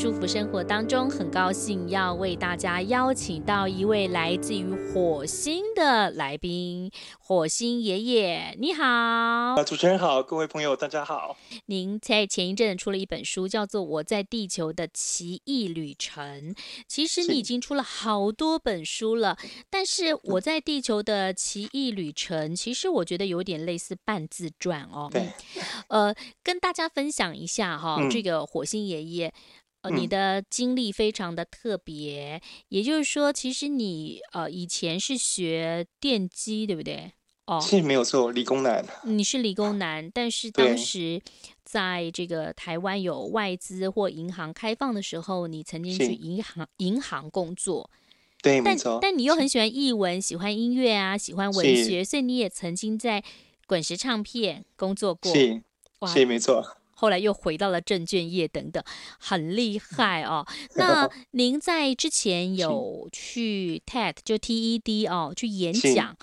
舒服生活当中，很高兴要为大家邀请到一位来自于火星的来宾，火星爷爷，你好。主持人好，各位朋友大家好。您在前一阵出了一本书，叫做《我在地球的奇异旅程》。其实你已经出了好多本书了，但是《我在地球的奇异旅程》，其实我觉得有点类似半自传哦。对。呃，跟大家分享一下哈、哦嗯，这个火星爷爷。呃，你的经历非常的特别，嗯、也就是说，其实你呃以前是学电机，对不对？哦，是没有错，理工男。你是理工男，但是 当时在这个台湾有外资或银行开放的时候，你曾经去银行银行工作。对，但没错。但你又很喜欢译文，喜欢音乐啊，喜欢文学，所以你也曾经在滚石唱片工作过。是，是没错。后来又回到了证券业等等，很厉害哦。那 您在之前有去 TED 就 TED 哦去演讲，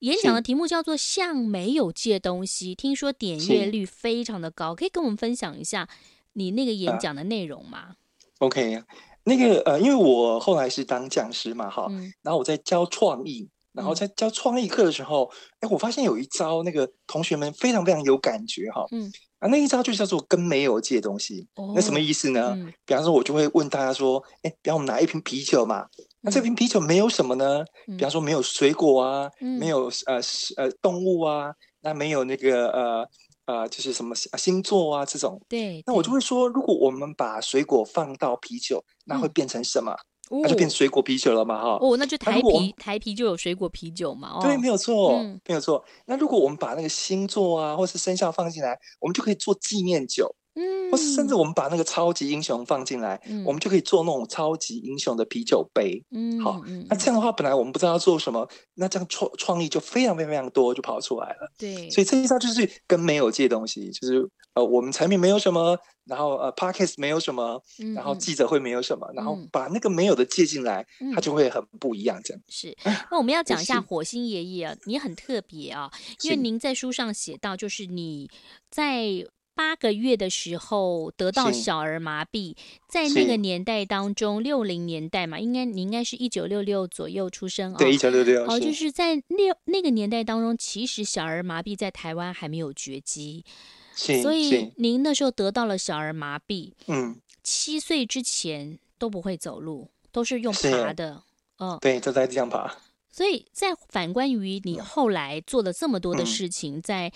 演讲的题目叫做“像没有借东西”，听说点阅率非常的高，可以跟我们分享一下你那个演讲的内容吗？啊，OK，那个呃，因为我后来是当讲师嘛，哈，嗯，然后我在教创意。然后在教创意课的时候，哎、嗯，我发现有一招，那个同学们非常非常有感觉哈。嗯。啊，那一招就叫做跟没有借东西。哦。那什么意思呢？嗯。比方说，我就会问大家说，哎，比方我们拿一瓶啤酒嘛，那这瓶啤酒没有什么呢？嗯。比方说没有水果啊，嗯、没有呃呃动物啊，那没有那个呃呃就是什么星座啊这种。对。那我就会说，如果我们把水果放到啤酒，那会变成什么？嗯那就变水果啤酒了嘛，哈哦，那就台啤台啤就有水果啤酒嘛，哦，对，没有错，嗯，没有错。那如果我们把那个星座啊，或是生肖放进来，我们就可以做纪念酒。嗯，或是甚至我们把那个超级英雄放进来，嗯，我们就可以做那种超级英雄的啤酒杯。嗯，好，那这样的话，本来我们不知道要做什么，那这样创创意就非常非常非常多，就跑出来了。对，所以这一招就是跟没有借东西，就是呃，我们产品没有什么，然后呃，Podcast 没有什么，然后记者会没有什么，嗯，然后把那个没有的借进来，嗯，它就会很不一样。这样是。那我们要 讲一下火星爷爷啊，你很特别啊，因为您在书上写到，就是你在。八个月的时候得到小儿麻痹，在那个年代当中，六零年代嘛，应该你应该是一九六六左右出生哦。对，一九六六。哦，就是在那那个年代当中，其实小儿麻痹在台湾还没有绝迹，所以您那时候得到了小儿麻痹，嗯，七岁之前都不会走路，都是用爬的，嗯，对，都在地上爬。所以在反观于你后来做了这么多的事情，嗯、在。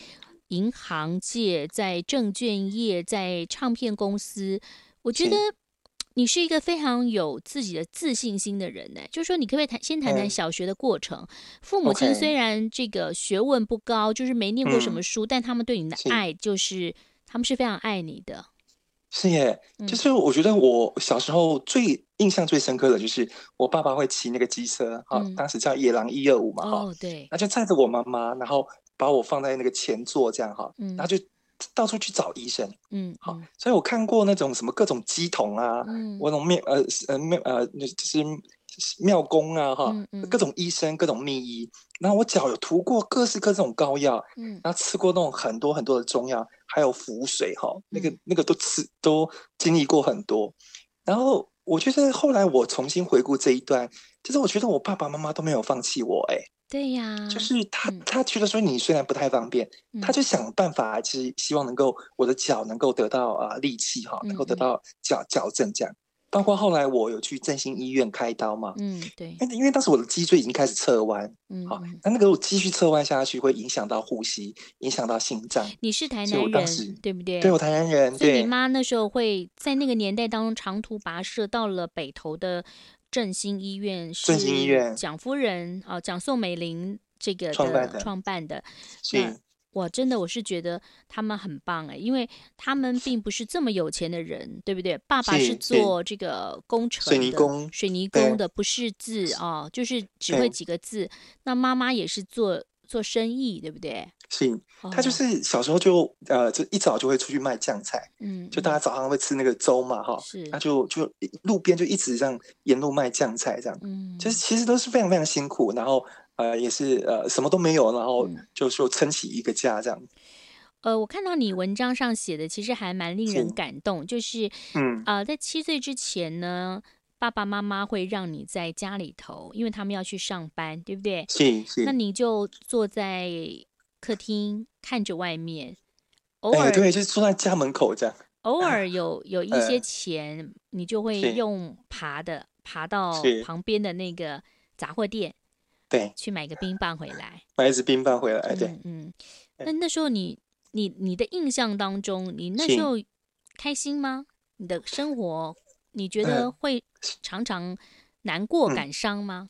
银行界，在证券业，在唱片公司，我觉得你是一个非常有自己的自信心的人呢。就是说，你可不可以谈先谈谈小学的过程？嗯、父母亲虽然这个学问不高，就是没念过什么书，嗯、但他们对你的爱，就是他们是非常爱你的。是耶，就是我觉得我小时候最印象最深刻的就是我爸爸会骑那个机车，哈、嗯，当时叫野狼一二五嘛，哈、哦，对，那就载着我妈妈，然后。把我放在那个前座，这样哈，然后就到处去找医生，嗯，好，所以我看过那种什么各种乩童啊，嗯，我那种庙呃呃庙呃就是庙公啊哈，各种医生各种秘医，然后我脚有涂过各式各种膏药，嗯，然后吃过那种很多很多的中药，还有符水哈，那个那个都吃都经历过很多，然后我觉得后来我重新回顾这一段，就是我觉得我爸爸妈妈都没有放弃我，哎。对呀，就是他，他觉得说你虽然不太方便，嗯、他就想办法，其实希望能够我的脚能够得到啊、呃、力气哈，能够得到矫矫正这样。包括后来我有去振兴医院开刀嘛，嗯，对，因为当时我的脊椎已经开始侧弯，嗯，好，那那个我继续侧弯下去会影响到呼吸，影响到心脏。你是台南人，对不对？对，我台南人。所以你妈那时候会在那个年代当中长途跋涉到了北投的。振兴医院是蒋夫人啊，蒋宋美龄这个的创办的，创办的。是。我真的我是觉得他们很棒哎，因为他们并不是这么有钱的人，对不对？爸爸是做这个工程的，水泥工，水泥工的，不识字啊、哦，就是只会几个字。那妈妈也是做做生意，对不对？是，他就是小时候就呃，就一早就会出去卖酱菜，嗯，就大家早上会吃那个粥嘛，哈，是，他就就路边就一直这样沿路卖酱菜，这样，嗯，就是其实都是非常非常辛苦，然后。呃，也是呃，什么都没有，然后就说撑起一个家这样。呃，我看到你文章上写的，其实还蛮令人感动，是就是嗯呃，在七岁之前呢，爸爸妈妈会让你在家里头，因为他们要去上班，对不对？是是。那你就坐在客厅看着外面，偶尔、欸、对，就是坐在家门口这样。偶尔有有一些钱，呃、你就会用爬的爬到旁边的那个杂货店。对，去买个冰棒回来，买一支冰棒回来。对，嗯，嗯，那那时候你你你的印象当中，你那时候开心吗？你的生活，你觉得会常常难过、感伤吗？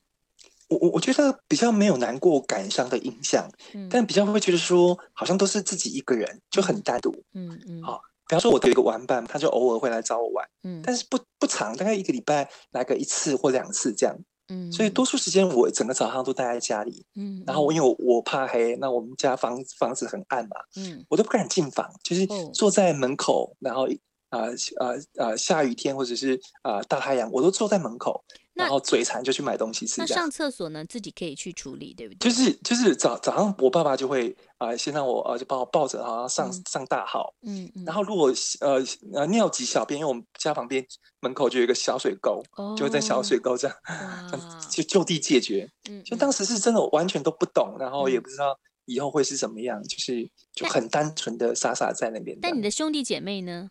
我我我觉得比较没有难过、感伤的印象，嗯，但比较会觉得说，好像都是自己一个人，就很单独。嗯嗯。好，比方说，我的一个玩伴，他就偶尔会来找我玩，嗯，但是不不长，大概一个礼拜来个一次或两次这样。嗯，所以多数时间我整个早上都待在家里，嗯，然后我因为我我怕黑，那我们家房房子很暗嘛，嗯，我都不敢进房，就是坐在门口，然后啊啊啊下雨天或者是啊、呃、大太阳，我都坐在门口。然后嘴馋就去买东西吃。那上厕所呢？自己可以去处理，对不对？就是就是早早上，我爸爸就会啊、呃，先让我呃，就把我抱着，好像上、嗯、上大号。嗯嗯。然后如果呃呃尿急小便，因为我们家旁边门口就有一个小水沟，哦、就会在小水沟这样，哇就就地解决。嗯。就当时是真的完全都不懂，然后也不知道以后会是怎么样，就是就很单纯的傻傻在那边。但你的兄弟姐妹呢？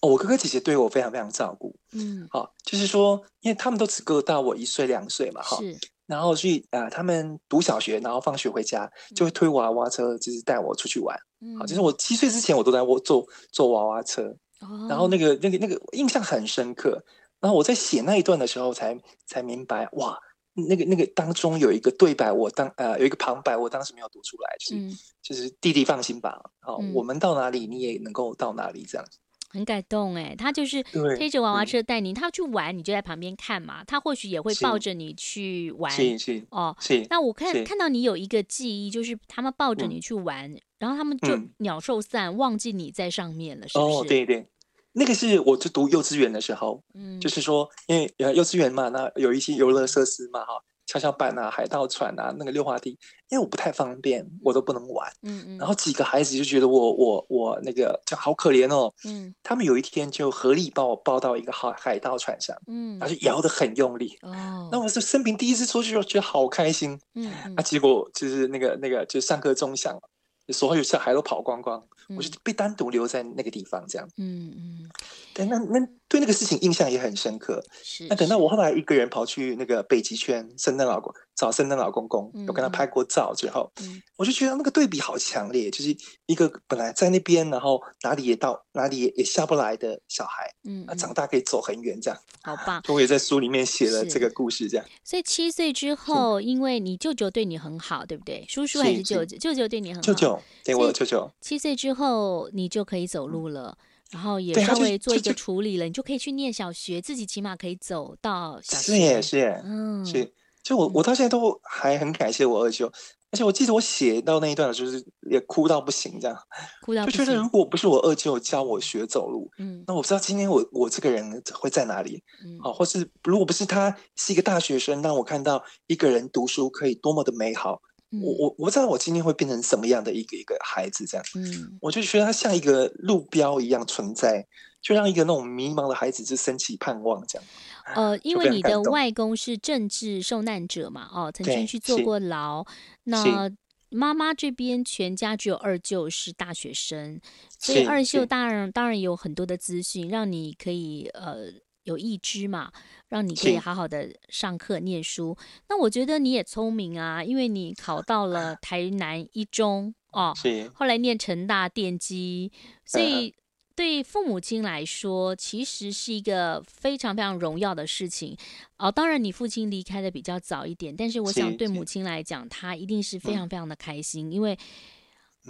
哦，我哥哥姐姐对我非常非常照顾，嗯，好、哦，就是说，因为他们都只够大我一岁两岁嘛，哈，是，然后所以啊，他们读小学，然后放学回家就会推娃娃车，就是带我出去玩，嗯，好，就是我七岁之前我都在我坐坐娃娃车，哦，然后那个那个那个印象很深刻，然后我在写那一段的时候才才明白，哇，那个那个当中有一个对白，我当呃有一个旁白，我当时没有读出来，就是、嗯、就是弟弟放心吧，好，嗯、我们到哪里你也能够到哪里这样子。很感动哎，他就是推着娃娃车带你，他去玩，你就在旁边看嘛。他或许也会抱着你去玩，是是哦，是。那我看看到你有一个记忆，就是他们抱着你去玩，然后他们就鸟兽散，忘记你在上面了，是不是？哦，对对，那个是我就读幼稚园的时候，嗯，就是说，因为幼稚园嘛，那有一些游乐设施嘛，哈。跷跷板啊，海盗船啊，那个溜滑梯，因为我不太方便，我都不能玩。嗯嗯。然后几个孩子就觉得我我我那个就好可怜哦。嗯。他们有一天就合力把我抱到一个海海盗船上，嗯，然后就摇得很用力。哦。那我是生平第一次出去，就觉得好开心。嗯。啊，结果就是那个那个就上课钟响了。所有小孩都跑光光，嗯、我就被单独留在那个地方，这样。嗯嗯。对，那那对那个事情印象也很深刻。是。那等到我后来一个人跑去那个北极圈圣诞老公找圣诞老公公，有、嗯、跟他拍过照之后，嗯、我就觉得那个对比好强烈，就是一个本来在那边，然后哪里也到哪里也也下不来的小孩，嗯，啊，长大可以走很远，这样。好棒。我也在书里面写了这个故事，这样。所以七岁之后，因为你舅舅对你很好，对不对？叔叔还是舅舅？舅舅对你很好。舅舅。对，我的舅舅。七岁之后，你就可以走路了，然后也稍微做一个处理了，你就可以去念小学，自己起码可以走到小学。是耶，是耶，嗯，是。就我，我到现在都还很感谢我二舅，而且我记得我写到那一段的时候，就是也哭到不行，这样。哭到不行。就觉得如果不是我二舅教我学走路，嗯，那我不知道今天我我这个人会在哪里，嗯，好，或是如果不是他是一个大学生，让我看到一个人读书可以多么的美好。我我我不知道我今天会变成什么样的一个一个孩子这样，嗯，我就觉得他像一个路标一样存在，就让一个那种迷茫的孩子就升起盼望这样。呃，因为你的外公是政治受难者嘛，哦，曾经去坐过牢。那妈妈这边全家只有二舅是大学生，所以二舅当然当然有很多的资讯，让你可以呃有一支嘛。让你可以好好的上课念书。那我觉得你也聪明啊，因为你考到了台南一中哦，是后来念成大电机，所以对父母亲来说，其实是一个非常非常荣耀的事情哦。当然，你父亲离开的比较早一点，但是我想对母亲来讲，她一定是非常非常的开心，因为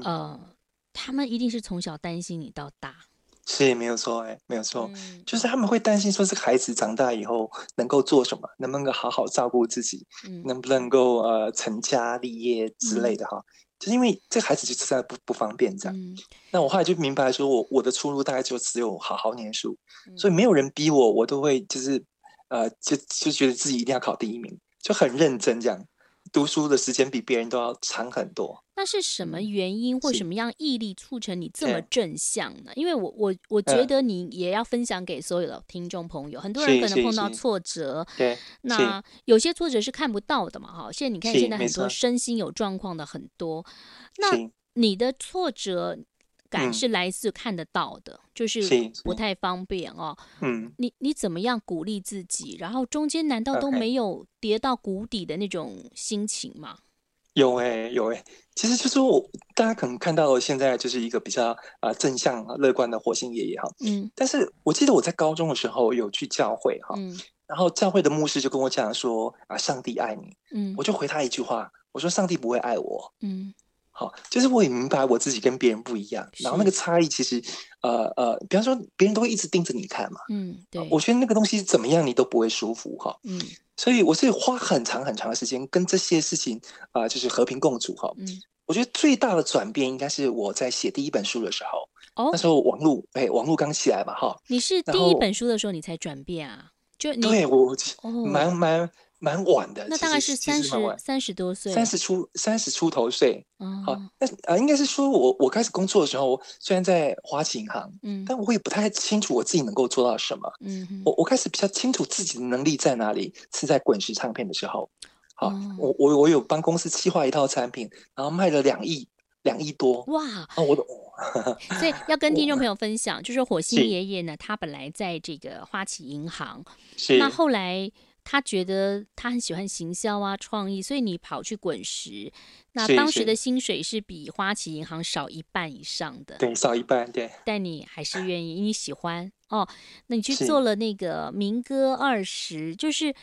呃，他们一定是从小担心你到大。是，没有错，哎，没有错，嗯、就是他们会担心说，这个孩子长大以后能够做什么，能不能够好好照顾自己，嗯、能不能够呃成家立业之类的哈。嗯、就是因为这个孩子就实在不不方便这样。嗯、那我后来就明白说，我我的出路大概就只有好好念书，嗯、所以没有人逼我，我都会就是呃就就觉得自己一定要考第一名，就很认真这样。读书的时间比别人都要长很多。那是什么原因或什么样毅力促成你这么正向呢？因为我我我觉得你也要分享给所有的听众朋友。很多人可能碰到挫折，对，那有些挫折是看不到的嘛，哈。现在你看，现在很多身心有状况的很多，那你的挫折。感是来自看得到的，嗯、就是不太方便哦。嗯，你你怎么样鼓励自己？然后中间难道都没有跌到谷底的那种心情吗？有哎、欸，有哎、欸。其实就是我大家可能看到现在就是一个比较啊、呃、正向乐观的火星爷爷哈。嗯。但是我记得我在高中的时候有去教会哈，嗯、然后教会的牧师就跟我讲说啊，上帝爱你。嗯。我就回他一句话，我说上帝不会爱我。嗯。好，就是我也明白我自己跟别人不一样，然后那个差异其实，呃呃，比方说别人都会一直盯着你看嘛，嗯，对，我觉得那个东西怎么样你都不会舒服哈，嗯，所以我是花很长很长的时间跟这些事情啊、呃，就是和平共处哈，嗯，我觉得最大的转变应该是我在写第一本书的时候，哦，那时候网络哎，网络刚起来嘛哈，你是第一本书的时候你才转变啊？就你对我蛮蛮。蛮蛮晚的，那大概是三十三十多岁，三十出三十出头岁。嗯，好，那啊，应该是说我我开始工作的时候，虽然在花旗银行，嗯，但我也不太清楚我自己能够做到什么。嗯哼，我我开始比较清楚自己的能力在哪里，是在滚石唱片的时候。好，哦、我我我有帮公司企划一套产品，然后卖了两亿两亿多。哇！啊，我懂，所以要跟听众朋友分享，就是火星爷爷呢，他本来在这个花旗银行，是那后来。他觉得他很喜欢行销啊，创意，所以你跑去滚石，那当时的薪水是比花旗银行少一半以上的，对，少一半，对。但你还是愿意，你喜欢哦。那你去做了那个民歌二十，就是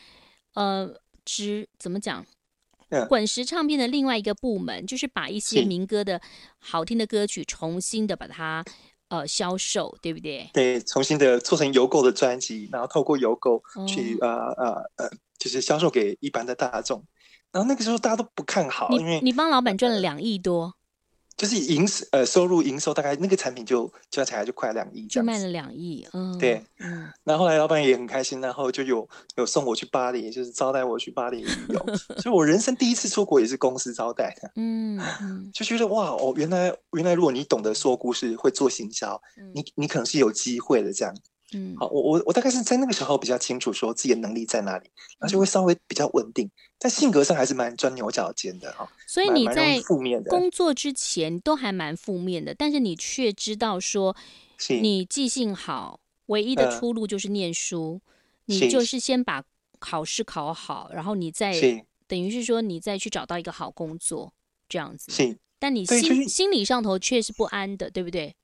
呃，只怎么讲？滚石唱片的另外一个部门，就是把一些民歌的好听的歌曲重新的把它。呃，销售对不对？对，重新的做成邮购的专辑，然后透过邮购去、哦、呃呃呃，就是销售给一般的大众。然后那个时候大家都不看好，因为你帮老板赚了两亿多。就是营呃收入营收大概那个产品就加起来就快两亿，就卖了两亿，嗯，对，嗯，那后后来老板也很开心，然后就有有送我去巴黎，就是招待我去巴黎旅游，所以我人生第一次出国也是公司招待的，嗯，就觉得哇哦，原来原来如果你懂得说故事，会做行销，嗯、你你可能是有机会的这样。嗯，好，我我我大概是在那个时候比较清楚说自己的能力在哪里，那就会稍微比较稳定，但性格上还是蛮钻牛角尖的哈。所以你在负面的工作之前都还蛮负面的，但是你却知道说，你记性好，唯一的出路就是念书，你就是先把考试考好，然后你再等于是说你再去找到一个好工作这样子。是，但你心心理上头却是不安的，对不对？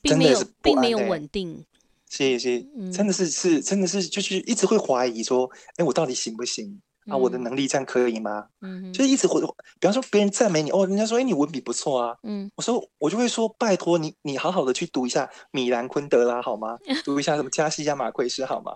并没有，并没有稳定。是是，真的是是，真的是就是一直会怀疑说，哎，我到底行不行啊？我的能力这样可以吗？嗯，就是一直会，比方说别人赞美你，哦，人家说，哎，你文笔不错啊，嗯，我说我就会说，拜托你，你好好的去读一下米兰昆德拉好吗？读一下什么加西亚马奎斯好吗？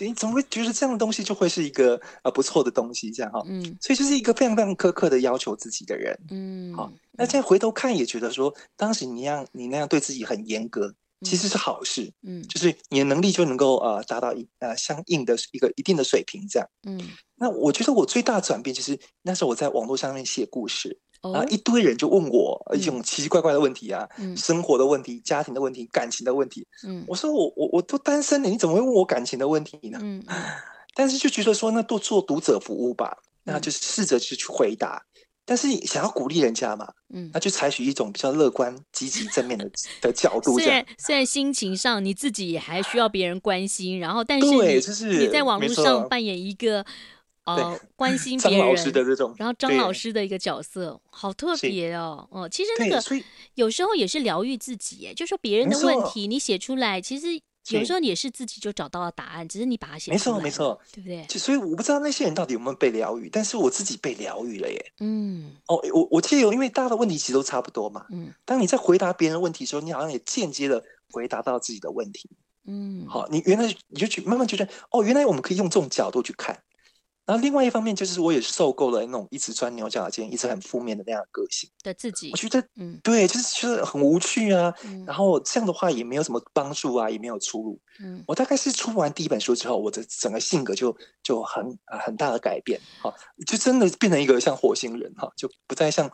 你怎么会觉得这样的东西就会是一个呃不错的东西这样哈？嗯，所以就是一个非常非常苛刻的要求自己的人，嗯，好，那现在回头看也觉得说，当时你那样你那样对自己很严格。其实是好事，嗯，就是你的能力就能够呃达到一呃相应的一个一定的水平，这样，嗯，那我觉得我最大的转变就是那时候我在网络上面写故事，然后一堆人就问我一种奇奇怪怪的问题啊，生活的问题、家庭的问题、感情的问题，嗯，我说我我我都单身了，你怎么会问我感情的问题呢？嗯，但是就觉得说那多做读者服务吧，那就试着去去回答。但是想要鼓励人家嘛，嗯，那就采取一种比较乐观、积极、正面的 的角度。虽然虽然心情上你自己也还需要别人关心，然后但是你是你在网络上扮演一个呃关心 别人老师的这种，然后张老师的一个角色，好特别哦。哦，其实那个有时候也是疗愈自己，哎，就说别人的问题你写出来，其实有时候也是自己就找到了答案，只是你把它写出来。没错，没错，对不对？所以我不知道那些人到底有没有被疗愈，但是我自己被疗愈了耶。嗯，哦，我我记得有，因为大家的问题其实都差不多嘛。嗯，当你在回答别人的问题的时候，你好像也间接的回答到自己的问题。嗯，好，你原来你就去慢慢觉得，哦，原来我们可以用这种角度去看。然后另外一方面就是，我也受够了那种一直钻牛角尖、一直很负面的那样的个性的自己。我觉得，嗯，对，就是就是很无趣啊。嗯、然后这样的话也没有什么帮助啊，也没有出路。嗯，我大概是出完第一本书之后，我的整个性格就就很啊很大的改变，哈，就真的变成一个像火星人哈，就不再像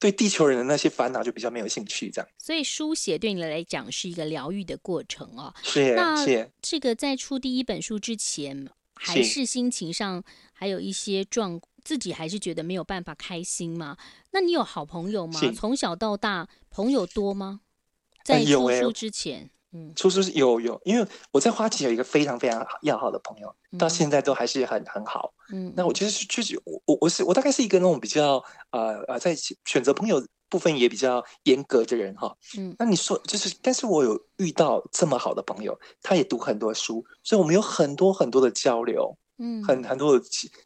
对地球人的那些烦恼就比较没有兴趣这样。所以书写对你来讲是一个疗愈的过程哦。是，那是这个在出第一本书之前。还是心情上还有一些状，自己还是觉得没有办法开心吗？那你有好朋友吗？从小到大朋友多吗？在出书之前，欸、嗯，出书有有，因为我在花旗有一个非常非常要好的朋友，嗯、到现在都还是很很好。嗯，那我其实是就是我我我是我大概是一个那种比较呃呃在选择朋友部分也比较严格的人哈，嗯，那你说就是，但是我有遇到这么好的朋友，他也读很多书，所以我们有很多很多的交流，嗯，很很多的。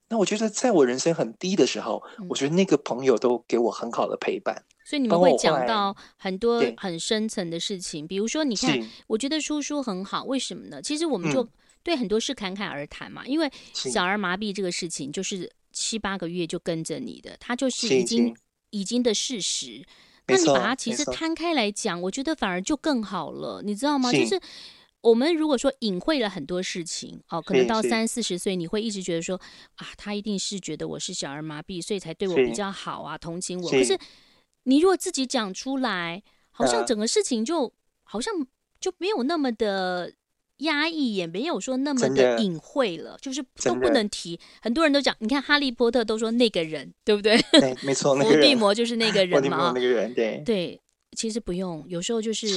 那我觉得在我人生很低的时候，嗯，我觉得那个朋友都给我很好的陪伴。所以你们会讲到很多很深层的事情，比如说，你看，我觉得叔叔很好，为什么呢？其实我们就对很多事侃侃而谈嘛，嗯，因为小儿麻痹这个事情，就是七八个月就跟着你的，他就是已经。已经的事实，那你把它其实摊开来讲，我觉得反而就更好了，你知道吗？就是我们如果说隐晦了很多事情，哦，可能到三四十岁，你会一直觉得说啊，他一定是觉得我是小儿麻痹，所以才对我比较好啊，同情我。可是你如果自己讲出来，好像整个事情就好像就没有那么的。压抑也没有说那么的隐晦了，就是都不能提。很多人都讲，你看哈利波特都说那个人，对不对？对，没错，那个伏地魔就是那个人嘛。那个人，对对，其实不用，有时候就是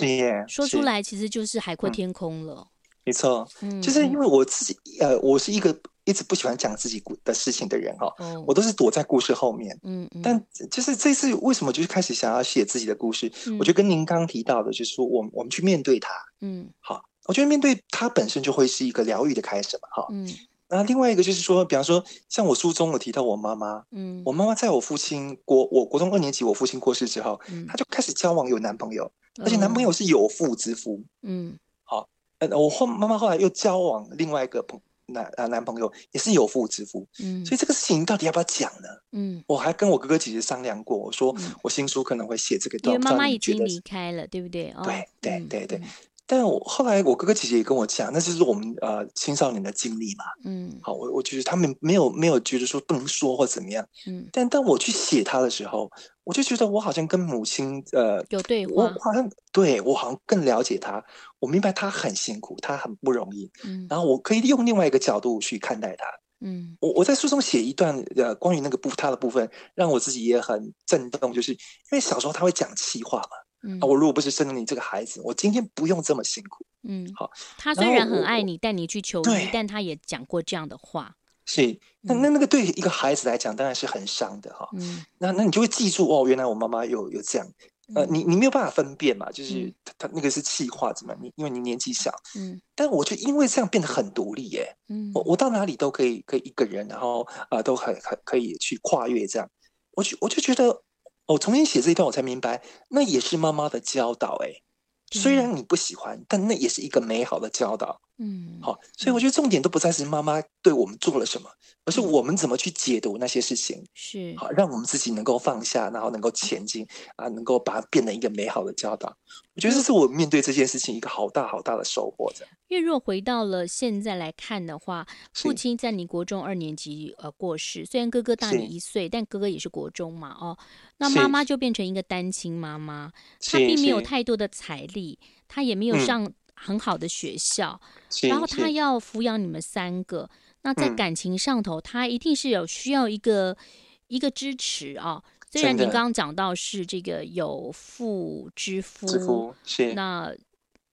说出来，其实就是海阔天空了。没错，嗯，就是因为我自己，呃，我是一个一直不喜欢讲自己的事情的人哈，我都是躲在故事后面，嗯嗯，但就是这次为什么就是开始想要写自己的故事？我觉得跟您刚刚提到的，就是说，我我们去面对它，嗯，好。我觉得面对它本身就会是一个疗愈的开始嘛，哈。嗯。那另外一个就是说，比方说，像我书中有提到我妈妈，嗯，我妈妈在我父亲国我国中二年级，我父亲过世之后，嗯，她就开始交往有男朋友，而且男朋友是有妇之夫，嗯。好，呃，我后妈妈后来又交往另外一个朋男啊男朋友，也是有妇之夫，嗯。所以这个事情到底要不要讲呢？嗯。我还跟我哥哥姐姐商量过，我说我新书可能会写这个，因为妈妈已经离开了，对不对？对对对对。但我后来，我哥哥姐姐也跟我讲，那就是我们呃青少年的经历嘛。嗯，好，我我觉得他们没有没有觉得说不能说或怎么样。嗯，但当我去写他的时候，我就觉得我好像跟母亲呃有对话，我好像对我好像更了解他，我明白他很辛苦，他很不容易。嗯，然后我可以用另外一个角度去看待他。嗯，我我在书中写一段呃关于那个不他的部分，让我自己也很震动，就是因为小时候他会讲气话嘛。嗯，我如果不是生了你这个孩子，我今天不用这么辛苦。嗯，好。他虽然很爱你，带你去求医，但他也讲过这样的话。是，那那那个对一个孩子来讲，当然是很伤的哈。嗯，那那你就会记住哦，原来我妈妈有有这样。呃，你你没有办法分辨嘛，就是他他那个是气话怎么？你因为你年纪小。嗯。但我就因为这样变得很独立耶。嗯。我我到哪里都可以可以一个人，然后啊都很很可以去跨越这样。我就我就觉得。我重新写这一段，我才明白，那也是妈妈的教导。哎，虽然你不喜欢，但那也是一个美好的教导。嗯，好，所以我觉得重点都不再是妈妈对我们做了什么，而是我们怎么去解读那些事情。是，好，让我们自己能够放下，然后能够前进啊，能够把它变成一个美好的教导。我觉得这是我面对这件事情一个好大好大的收获。这样，因为若回到了现在来看的话，父亲在你国中二年级呃过世，虽然哥哥大你一岁，但哥哥也是国中嘛，哦，那妈妈就变成一个单亲妈妈，她并没有太多的财力，她也没有上。很好的学校，然后他要抚养你们三个。那在感情上头，他一定是有需要一个一个支持啊。虽然您刚刚讲到是这个有妇之夫，是那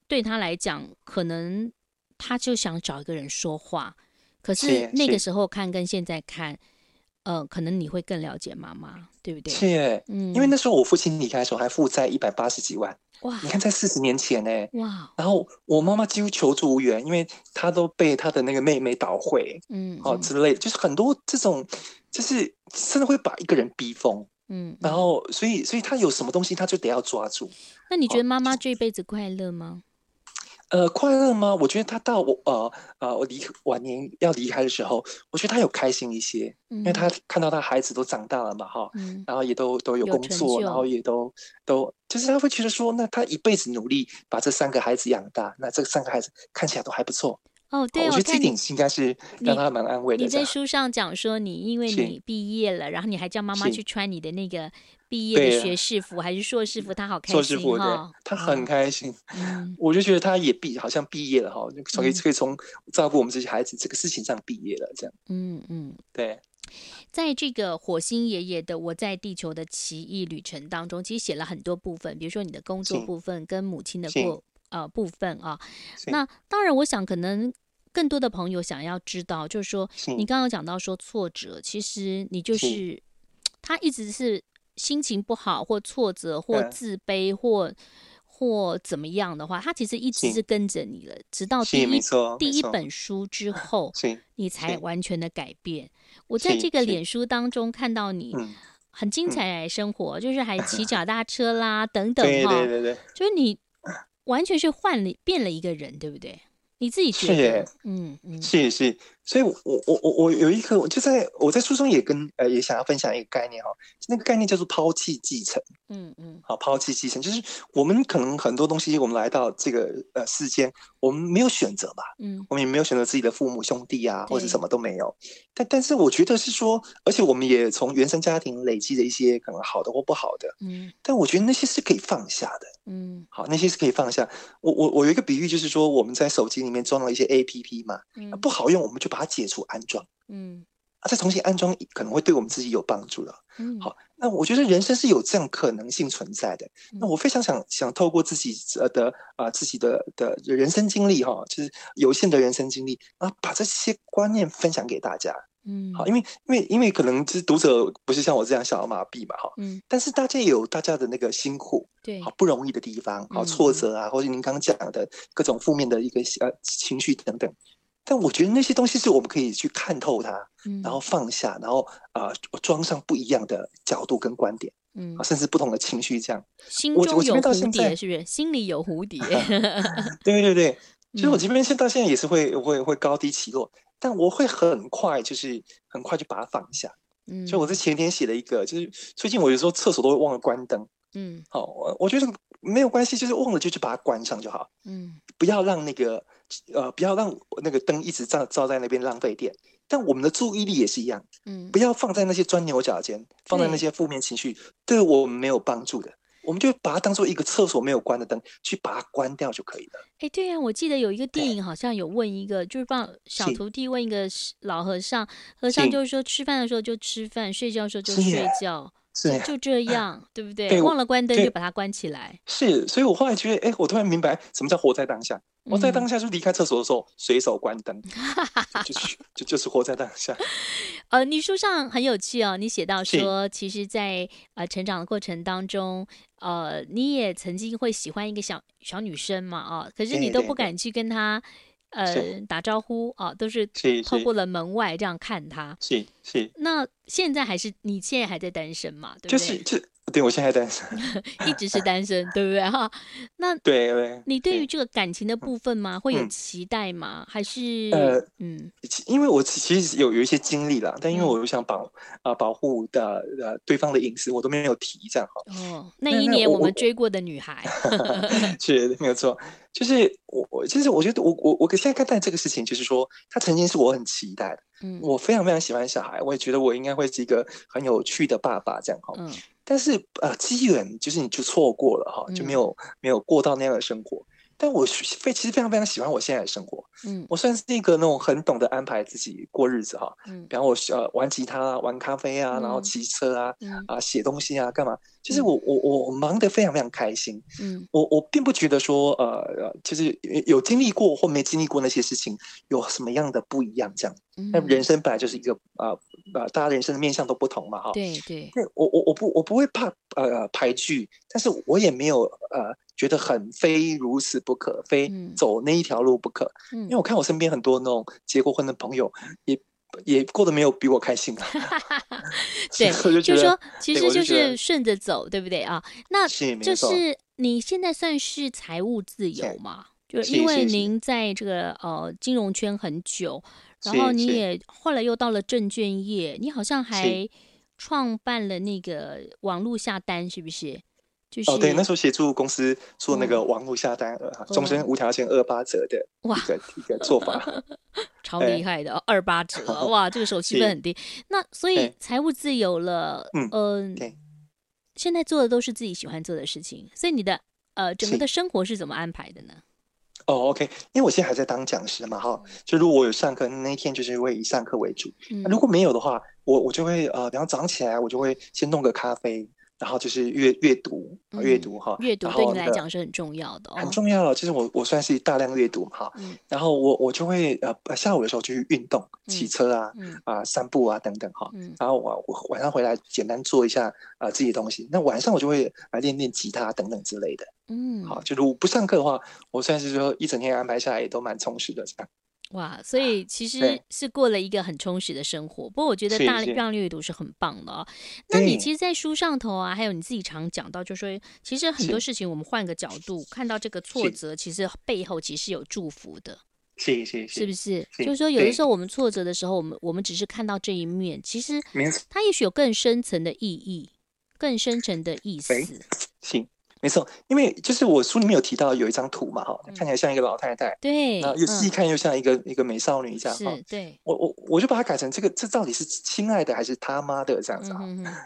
对他来讲，可能他就想找一个人说话。可是那个时候看跟现在看，呃，可能你会更了解妈妈，对不对？是耶，嗯，因为那时候我父亲离开的时候还负债一百八十几万，哇！你看在四十年前呢，哇！然后我妈妈几乎求助无援，因为她都被她的那个妹妹捣毁，嗯，哦之类的，就是很多这种，就是真的会把一个人逼疯，嗯，然后所以所以她有什么东西，她就得要抓住。那你觉得妈妈这一辈子快乐吗？呃，快乐吗？我觉得他到我呃呃我离晚年要离开的时候，我觉得他有开心一些，嗯、因为他看到他孩子都长大了嘛，哈、嗯，然后也都都有工作，然后也都都就是他会觉得说，那他一辈子努力把这三个孩子养大，那这三个孩子看起来都还不错。哦，对，我觉得这点应该是让他蛮安慰的。你在书上讲说，你因为你毕业了，然后你还叫妈妈去穿你的那个毕业的学士服还是硕士服，他好开心。硕士服，对，他很开心。嗯，我就觉得他也毕，好像毕业了哈，可以可以从照顾我们这些孩子这个事情上毕业了，这样。嗯嗯，对。在这个火星爷爷的《我在地球的奇异旅程》当中，其实写了很多部分，比如说你的工作部分跟母亲的过。呃，部分啊，那当然，我想可能更多的朋友想要知道，就是说，你刚刚讲到说挫折，其实你就是。他一直是心情不好或挫折或自卑或或怎么样的话，他其实一直是。跟着你了，直到第一第一本书之。后，你才完全的改变。我在这个脸书当中看到你很精彩生活，就是还骑 脚踏车啦等等哈，对对对，就是你。完全是换了变了一个人，对不对？你自己觉得？是耶嗯嗯，是是。所以我，我我我我有一个，我就在我在书中也跟呃也想要分享一个概念哈，那个概念叫做抛弃继承。嗯嗯，好，抛弃继承就是我们可能很多东西，我们来到这个呃世间，我们没有选择吧？嗯，我们也没有选择自己的父母兄弟啊，或者什么都没有。但但是我觉得是说，而且我们也从原生家庭累积的一些可能好的或不好的。嗯，但我觉得那些是可以放下的。嗯，好，那些是可以放下。我我我有一个比喻，就是说我们在手机里面装了一些 APP 嘛，嗯，不好用，我们就把它解除安装，嗯，啊，再重新安装可能会对我们自己有帮助的，嗯，好，那我觉得人生是有这样可能性存在的，嗯、那我非常想想透过自己的啊、呃、自己的的人生经历哈，就是有限的人生经历啊，把这些观念分享给大家，嗯，好，因为因为因为可能就是读者不是像我这样小儿麻痹嘛，哈，嗯，但是大家也有大家的那个辛苦，对，好不容易的地方，好挫折啊，嗯、或者您刚刚讲的各种负面的一个呃情绪等等。但我觉得那些东西是我们可以去看透它，嗯、然后放下，然后啊、呃，装上不一样的角度跟观点，嗯，甚至不同的情绪，这样。心中有蝴蝶，是不是？心里有蝴蝶。对对对，其实我这边现到现在也是会会会高低起落，但我会很快，就是很快就把它放下。嗯，所以我在前天写了一个，就是最近我有时候厕所都会忘了关灯。嗯，好，我我觉得没有关系，就是忘了就去把它关上就好。嗯，不要让那个。呃，不要让那个灯一直照照在那边浪费电，但我们的注意力也是一样，嗯，不要放在那些钻牛角尖，放在那些负面情绪，对，我们没有帮助的。我们就把它当做一个厕所没有关的灯，去把它关掉就可以了。哎，对呀、啊，我记得有一个电影好像有问一个，就是帮小徒弟问一个老和尚，和尚就是说吃饭的时候就吃饭，睡觉的时候就睡觉。是就这样，对不对？对，忘了关灯就把它关起来。是，所以我后来觉得，哎，我突然明白什么叫活在当下。活在当下，就离开厕所的时候随手关灯，就是就就是活在当下。呃，你书上很有趣哦，你写到说，其实在呃成长的过程当中，呃，你也曾经会喜欢一个小小女生嘛，啊，可是你都不敢去跟她。呃，打招呼啊，都是透过了门外这样看他。是是。那现在还是你现在还在单身嘛？对不对？就是就对我现在单身，一直是单身，对不对哈？那对对，你对于这个感情的部分吗？会有期待吗？还是呃嗯，因为我其实有有一些经历了，但因为我又想保啊保护的呃对方的隐私，我都没有提这样哈。哦，那一年我们追过的女孩，是没有错。就是我我其实我觉得我我我现在看待这个事情，就是说他曾经是我很期待的，嗯，我非常非常喜欢小孩，我也觉得我应该会是一个很有趣的爸爸这样哈，嗯，但是呃机缘就是你就错过了哈，就没有没有过到那样的生活。但我非其实非常非常喜欢我现在的生活，嗯，我算是一个那种很懂得安排自己过日子哈，嗯，比方我呃玩吉他、啊玩咖啡啊，嗯、然后骑车啊，嗯、啊写东西啊，干嘛？就是我、嗯、我我我忙得非常非常开心，嗯，我我并不觉得说呃，就是有经历过或没经历过那些事情有什么样的不一样这样，那人。生本来就是一个啊啊，大家人生的面向都不同嘛，哈。对对。对我我我不我不会怕呃排拒，但是我也没有呃觉得很非如此不可，非走那一条路不可。嗯。因为我看我身边很多那种结过婚的朋友，也也过得没有比我开心啊。对，就是说，其实就是顺着走，对不对啊？那就是你现在算是财务自由嘛？就因为您在这个呃金融圈很久。然后你也后来又到了证券业，你好像还创办了那个网络下单，是不是？就是、哦，对，那时候协助公司做那个网络下单，呃、哦，终身无条件二八折的一个哇一个做法，超厉害的，二八折，哇，这个手续费很低。那所以财务自由了，嗯，呃、现在做的都是自己喜欢做的事情，所以你的呃整个的生活是怎么安排的呢？哦，OK，因为我现在还在当讲师嘛，哈，就如果我有上课，那一天就是会以上课为主。嗯、如果没有的话，我我就会呃，比方早上起来，我就会先弄个咖啡。然后就是阅阅读，阅读哈，阅读对你来讲是很重要的，很重要。就是我我算是大量阅读哈，然后我我就会呃下午的时候就去运动，骑车啊，啊散步啊等等哈，然后我我晚上回来简单做一下啊自己的东西。那晚上我就会来练练吉他等等之类的。嗯，好，就如果不上课的话，我算是说一整天安排下来也都蛮充实的这样。哇，所以其实是过了一个很充实的生活。不过我觉得大量阅读是很棒的哦。那你其实，在书上头啊，还有你自己常讲到，就是说，其实很多事情我们换个角度看到这个挫折，其实背后其实有祝福的。是是是，是不是？就是说，有的时候我们挫折的时候，我们我们只是看到这一面，其实它也许有更深层的意义，更深层的意思。行。没错，因为就是我书里面有提到有一张图嘛，哈，看起来像一个老太太，对，然后又细看又像一个一个美少女这样，哈，对，我我我就把它改成这个，这到底是亲爱的还是他妈的这样子哈，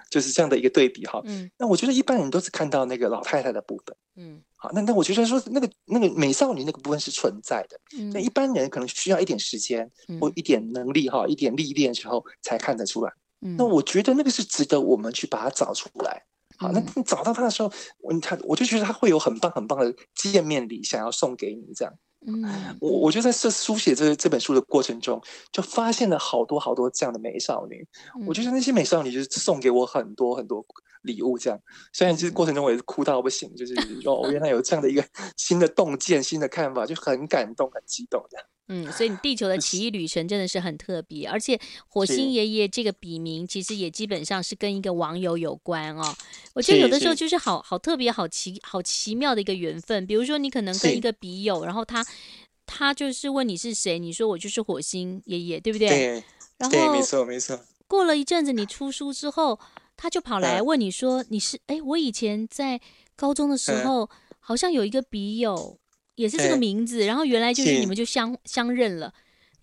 就是这样的一个对比哈。那我觉得一般人都是看到那个老太太的部分，嗯，好，那那我觉得说那个那个美少女那个部分是存在的，那一般人可能需要一点时间或一点能力哈，一点历练之后才看得出来。那我觉得那个是值得我们去把它找出来。好，那你找到他的时候，我他我就觉得他会有很棒很棒的见面礼想要送给你，这样。嗯，我我就在这书写这这本书的过程中，就发现了好多好多这样的美少女。嗯、我觉得那些美少女就是送给我很多很多礼物，这样。虽然其实过程中我也是哭到不行，就是 哦，原来有这样的一个 新的洞见、新的看法，就很感动、很激动这样。嗯，所以你地球的奇异旅程真的是很特别，而且火星爷爷这个笔名其实也基本上是跟一个网友有关哦。我觉得有的时候就是好好特别、好奇、好奇妙的一个缘分。比如说你可能跟一个笔友，然后他他就是问你是谁，你说我就是火星爷爷，对不对？对。然后没错没错。过了一阵子，你出书之后，他就跑来问你说你是哎，我以前在高中的时候好像有一个笔友。也是这个名字，然后原来就是你们就相相认了。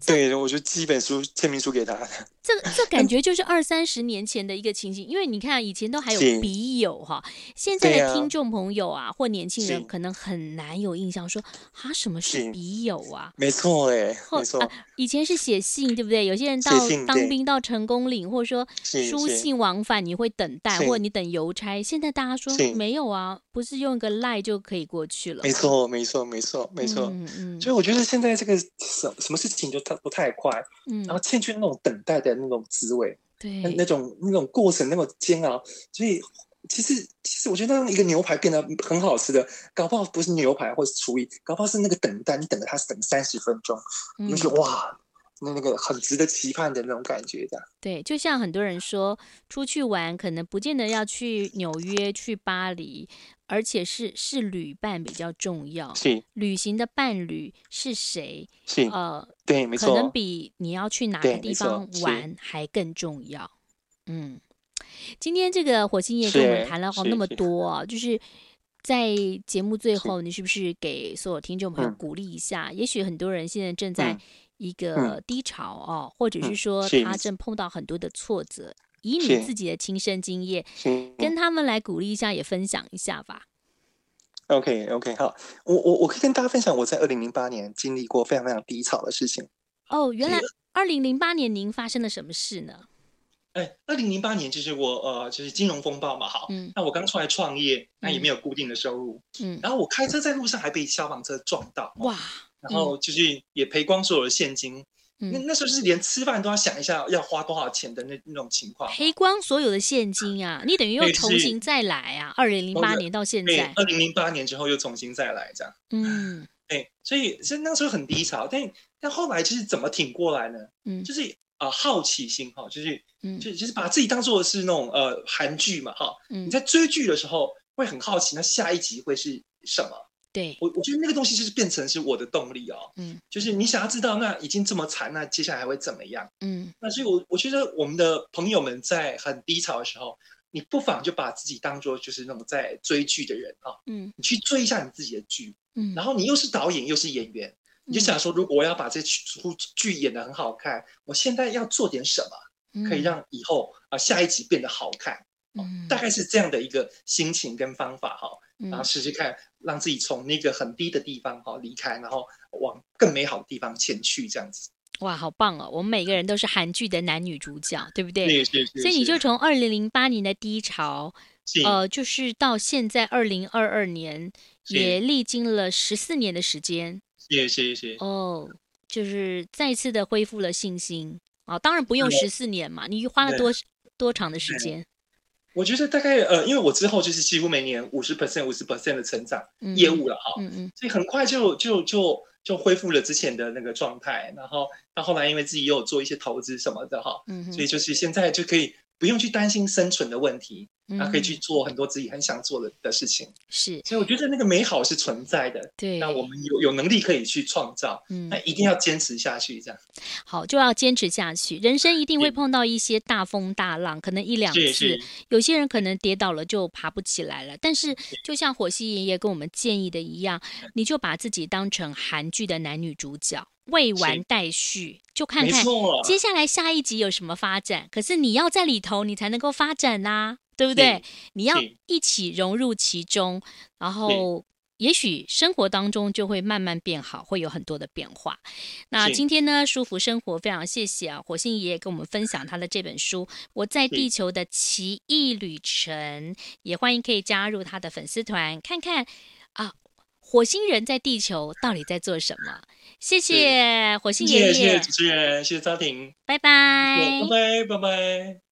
对，我就寄一本书签名书给他。这这感觉就是二三十年前的一个情景，因为你看以前都还有笔友哈，现在的听众朋友啊或年轻人可能很难有印象，说啊什么是笔友啊？没错哎，没错，以前是写信对不对？有些人到当兵到成功岭，或者说书信往返，你会等待，或者你等邮差。现在大家说没有啊，不是用个赖就可以过去了。没错，没错，没错，没错。嗯嗯，所以我觉得现在这个什什么事情就太不太快，嗯，然后欠缺那种等待的。那种滋味，对，那那种那种过程那么煎熬，所以其实其实我觉得让一个牛排变得很好吃的，搞不好不是牛排或是厨艺，搞不好是那个等待，你等了他等三十分钟，你就觉得哇，那那个很值得期盼的那种感觉，这样。对，就像很多人说，出去玩可能不见得要去纽约、去巴黎。而且是是旅伴比较重要，是旅行的伴侣是谁？是呃，对，没错，可能比你要去哪个地方玩还更重要。嗯，今天这个火星爷跟我们谈了好那么多啊，就是在节目最后，你是不是给所有听众朋友鼓励一下？嗯、也许很多人现在正在一个低潮哦，嗯、或者是说他正碰到很多的挫折。以你自己的亲身经验，跟他们来鼓励一下，也分享一下吧。OK OK，好，我我我可以跟大家分享我在二零零八年经历过非常非常低潮的事情。哦，原来二零零八年您发生了什么事呢？哎，二零零八年就是我呃，就是金融风暴嘛，好，嗯，那我刚出来创业，那也没有固定的收入，嗯，然后我开车在路上还被消防车撞到，哇，然后就是也赔光所有的现金。那那时候是连吃饭都要想一下要花多少钱的那那种情况，赔光所有的现金啊！你等于又重新再来啊！二零零八年到现在，二零零八年之后又重新再来这样。嗯，哎，所以是那时候很低潮，但但后来就是怎么挺过来呢？嗯，就是啊、呃，好奇心哈，就是嗯，就就是把自己当做是那种呃韩剧嘛哈。嗯，你在追剧的时候会很好奇，那下一集会是什么？对我，我觉得那个东西就是变成是我的动力哦。嗯，就是你想要知道，那已经这么惨，那接下来还会怎么样？嗯，那所以我，我我觉得我们的朋友们在很低潮的时候，你不妨就把自己当做就是那种在追剧的人啊。嗯，你去追一下你自己的剧。嗯，然后你又是导演又是演员，你就想说，如果我要把这出剧演的很好看，我现在要做点什么，可以让以后啊下一集变得好看。嗯，大概是这样的一个心情跟方法哈。然后试试看，让自己从那个很低的地方哈离开，然后往更美好的地方前去，这样子。哇，好棒哦！我们每个人都是韩剧的男女主角，对不对？是是是。所以你就从二零零八年的低潮，呃，就是到现在二零二二年，也历经了十四年的时间。谢谢谢谢。哦，就是再次的恢复了信心啊！当然不用十四年嘛，你花了多多长的时间？我觉得大概呃，因为我之后就是几乎每年五十 percent、五十 percent 的成长业务了哈，嗯嗯，所以很快就就就就恢复了之前的那个状态，然后到后来因为自己也有做一些投资什么的哈，嗯，所以就是现在就可以不用去担心生存的问题。他可以去做很多自己很想做的的事情，是，所以我觉得那个美好是存在的，对，那我们有有能力可以去创造，嗯，那一定要坚持下去，这样，好，就要坚持下去。人生一定会碰到一些大风大浪，可能一两次，有些人可能跌倒了就爬不起来了。但是，就像火星爷爷跟我们建议的一样，你就把自己当成韩剧的男女主角，未完待续，就看看接下来下一集有什么发展。可是你要在里头，你才能够发展呐。对不对？你要一起融入其中，然后也许生活当中就会慢慢变好，会有很多的变化。那今天呢，舒服生活非常谢谢啊，火星爷爷跟我们分享他的这本书《我在地球的奇异旅程》，也欢迎可以加入他的粉丝团，看看啊，火星人在地球到底在做什么。谢谢火星爷爷，谢谢主持人，谢谢张婷，拜拜，拜拜，拜拜。